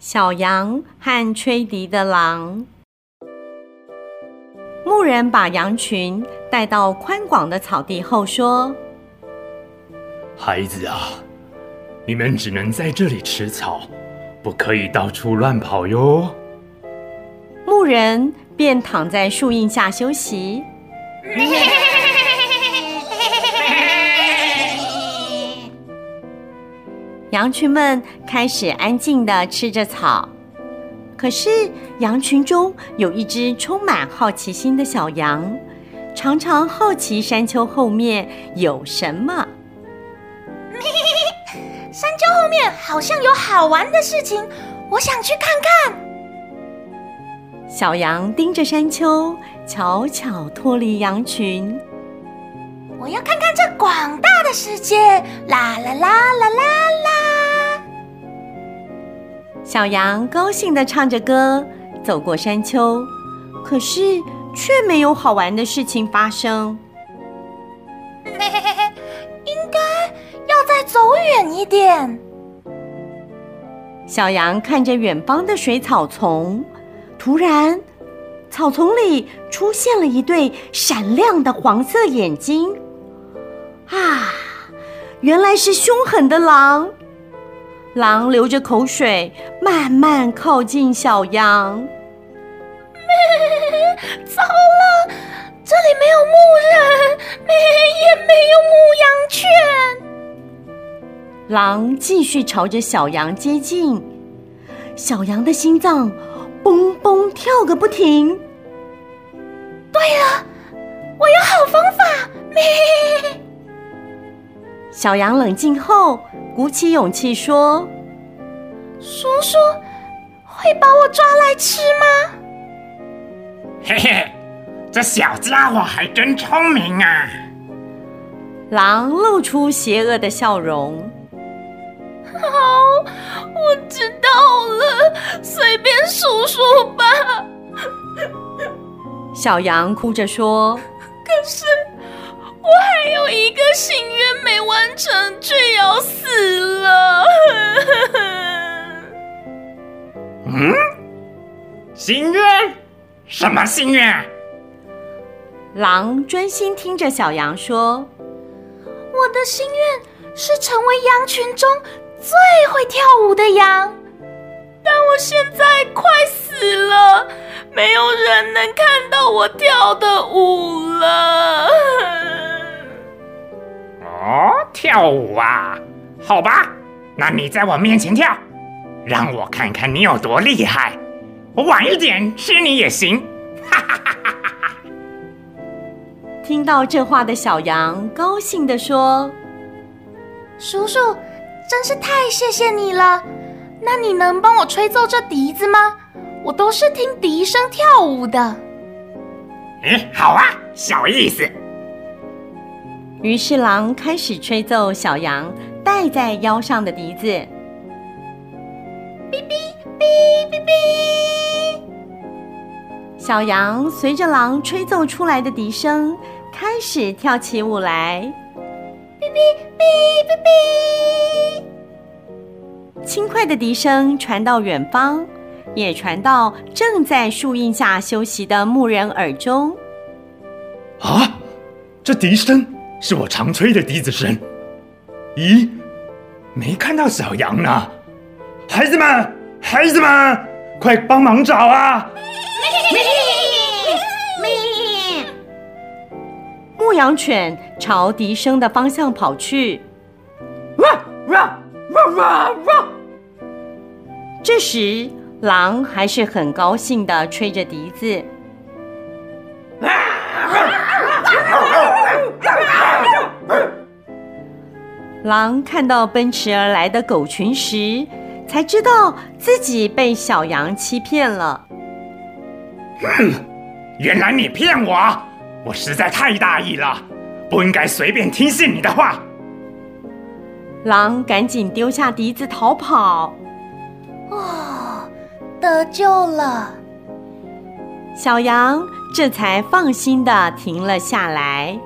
小羊和吹笛的狼。牧人把羊群带到宽广的草地后说：“孩子啊，你们只能在这里吃草，不可以到处乱跑哟。”牧人便躺在树荫下休息。羊群们开始安静的吃着草，可是羊群中有一只充满好奇心的小羊，常常好奇山丘后面有什么。山丘后面好像有好玩的事情，我想去看看。小羊盯着山丘，悄悄脱离羊群。我要看看这广大的世界！啦啦啦啦啦啦！小羊高兴地唱着歌，走过山丘，可是却没有好玩的事情发生。嘿嘿嘿嘿，应该要再走远一点。小羊看着远方的水草丛，突然，草丛里出现了一对闪亮的黄色眼睛。啊，原来是凶狠的狼！狼流着口水，慢慢靠近小羊。糟了，这里没有牧人，没也没有牧羊犬。狼继续朝着小羊接近，小羊的心脏蹦蹦跳个不停。对了，我有好方法！小羊冷静后，鼓起勇气说：“叔叔会把我抓来吃吗？”嘿嘿，这小家伙还真聪明啊！狼露出邪恶的笑容。好，我知道了，随便叔叔吧。小羊哭着说：“可是……”我还有一个心愿没完成，就要死了。嗯？心愿？什么心愿？狼专心听着小羊说：“我的心愿是成为羊群中最会跳舞的羊，但我现在快死了，没有人能看到我跳的舞了。” 哦，跳舞啊，好吧，那你在我面前跳，让我看看你有多厉害。我晚一点吃你也行。哈哈哈哈哈！听到这话的小羊高兴地说：“叔叔，真是太谢谢你了。那你能帮我吹奏这笛子吗？我都是听笛声跳舞的。”哎，好啊，小意思。于是，狼开始吹奏小羊戴在腰上的笛子。哔哔哔哔哔！小羊随着狼吹奏出来的笛声，开始跳起舞来。哔哔哔哔哔！轻快的笛声传到远方，也传到正在树荫下休息的牧人耳中。啊，这笛声！是我常吹的笛子声。咦，没看到小羊呢？孩子们，孩子们，快帮忙找啊！牧羊犬朝笛声的方向跑去。哇哇哇哇哇！这时，狼还是很高兴的吹着笛子。狼看到奔驰而来的狗群时，才知道自己被小羊欺骗了。嗯，原来你骗我！我实在太大意了，不应该随便听信你的话。狼赶紧丢下笛子逃跑。哦，得救了！小羊这才放心的停了下来。